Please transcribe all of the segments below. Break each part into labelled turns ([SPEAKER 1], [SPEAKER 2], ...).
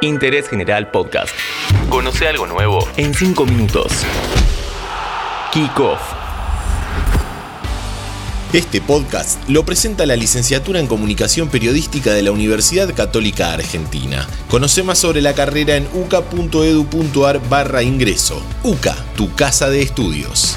[SPEAKER 1] Interés General Podcast. Conoce algo nuevo en 5 minutos. Kick Off.
[SPEAKER 2] Este podcast lo presenta la licenciatura en Comunicación Periodística de la Universidad Católica Argentina. Conoce más sobre la carrera en uca.edu.ar barra ingreso. UCA, tu casa de estudios.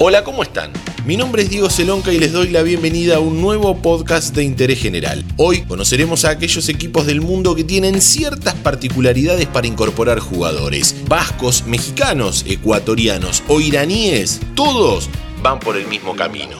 [SPEAKER 2] Hola, ¿cómo están? Mi nombre es Diego Celonca y les doy la bienvenida a un nuevo podcast de interés general. Hoy conoceremos a aquellos equipos del mundo que tienen ciertas particularidades para incorporar jugadores. Vascos, mexicanos, ecuatorianos o iraníes, todos van por el mismo camino.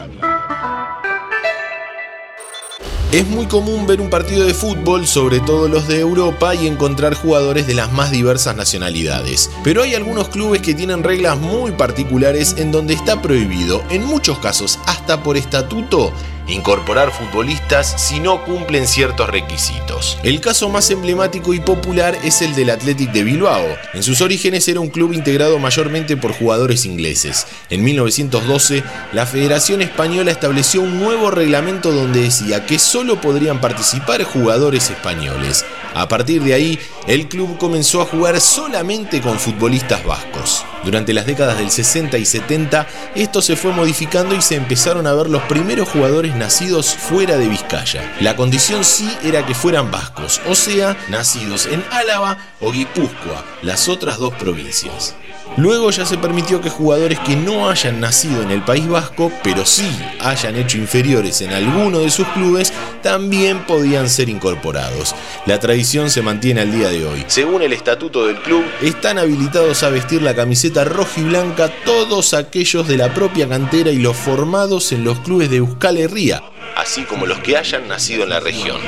[SPEAKER 2] Es muy común ver un partido de fútbol, sobre todo los de Europa, y encontrar jugadores de las más diversas nacionalidades. Pero hay algunos clubes que tienen reglas muy particulares en donde está prohibido, en muchos casos hasta por estatuto, incorporar futbolistas si no cumplen ciertos requisitos. El caso más emblemático y popular es el del Athletic de Bilbao. En sus orígenes era un club integrado mayormente por jugadores ingleses. En 1912, la Federación Española estableció un nuevo reglamento donde decía que solo podrían participar jugadores españoles. A partir de ahí, el club comenzó a jugar solamente con futbolistas vascos. Durante las décadas del 60 y 70, esto se fue modificando y se empezaron a ver los primeros jugadores nacidos fuera de Vizcaya. La condición sí era que fueran vascos, o sea, nacidos en Álava o Guipúzcoa, las otras dos provincias. Luego ya se permitió que jugadores que no hayan nacido en el País Vasco, pero sí hayan hecho inferiores en alguno de sus clubes, también podían ser incorporados. La tradición se mantiene al día de hoy. Según el estatuto del club, están habilitados a vestir la camiseta roja y blanca todos aquellos de la propia cantera y los formados en los clubes de Euskal Herria, así como los que hayan nacido en la región.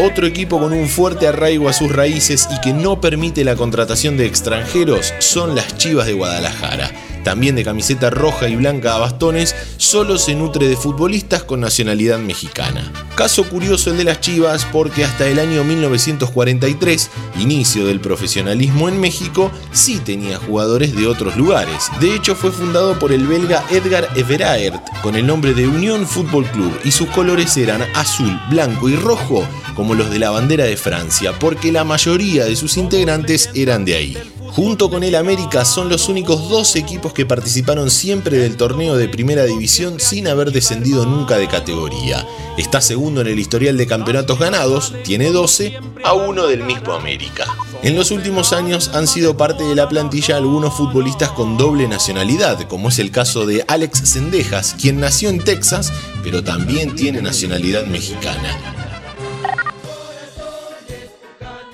[SPEAKER 2] Otro equipo con un fuerte arraigo a sus raíces y que no permite la contratación de extranjeros son las Chivas de Guadalajara también de camiseta roja y blanca a bastones, solo se nutre de futbolistas con nacionalidad mexicana. Caso curioso el de las Chivas porque hasta el año 1943, inicio del profesionalismo en México, sí tenía jugadores de otros lugares. De hecho fue fundado por el belga Edgar Everaert con el nombre de Unión Fútbol Club y sus colores eran azul, blanco y rojo como los de la bandera de Francia porque la mayoría de sus integrantes eran de ahí. Junto con el América son los únicos dos equipos que participaron siempre del torneo de primera división sin haber descendido nunca de categoría. Está segundo en el historial de campeonatos ganados, tiene 12, a uno del mismo América. En los últimos años han sido parte de la plantilla algunos futbolistas con doble nacionalidad, como es el caso de Alex Sendejas, quien nació en Texas, pero también tiene nacionalidad mexicana.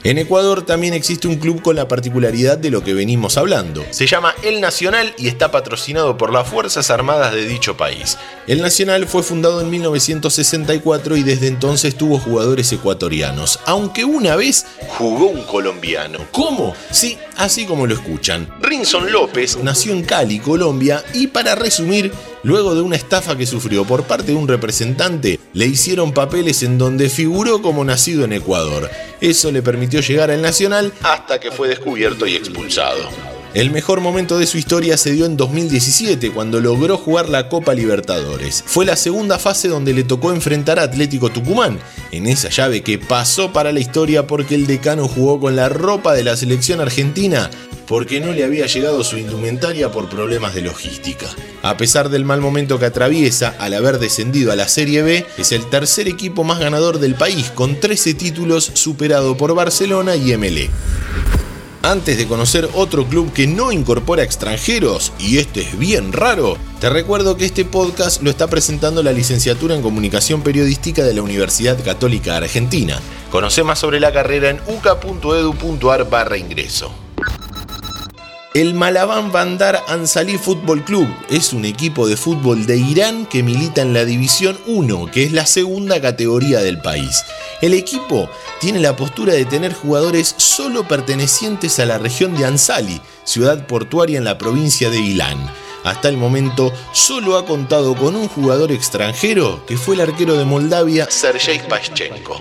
[SPEAKER 2] En Ecuador también existe un club con la particularidad de lo que venimos hablando. Se llama El Nacional y está patrocinado por las Fuerzas Armadas de dicho país. El Nacional fue fundado en 1964 y desde entonces tuvo jugadores ecuatorianos, aunque una vez jugó un colombiano. ¿Cómo? Sí, así como lo escuchan. Rinson López nació en Cali, Colombia, y para resumir, Luego de una estafa que sufrió por parte de un representante, le hicieron papeles en donde figuró como nacido en Ecuador. Eso le permitió llegar al Nacional hasta que fue descubierto y expulsado. El mejor momento de su historia se dio en 2017, cuando logró jugar la Copa Libertadores. Fue la segunda fase donde le tocó enfrentar a Atlético Tucumán, en esa llave que pasó para la historia porque el decano jugó con la ropa de la selección argentina porque no le había llegado su indumentaria por problemas de logística. A pesar del mal momento que atraviesa al haber descendido a la Serie B, es el tercer equipo más ganador del país, con 13 títulos superado por Barcelona y MLE. Antes de conocer otro club que no incorpora extranjeros, y este es bien raro, te recuerdo que este podcast lo está presentando la licenciatura en Comunicación Periodística de la Universidad Católica Argentina. Conoce más sobre la carrera en uca.edu.ar barra ingreso. El Malaban Bandar Ansali Fútbol Club es un equipo de fútbol de Irán que milita en la División 1, que es la segunda categoría del país. El equipo tiene la postura de tener jugadores solo pertenecientes a la región de Ansali, ciudad portuaria en la provincia de Ilán. Hasta el momento solo ha contado con un jugador extranjero que fue el arquero de Moldavia, Sergei Paschenko.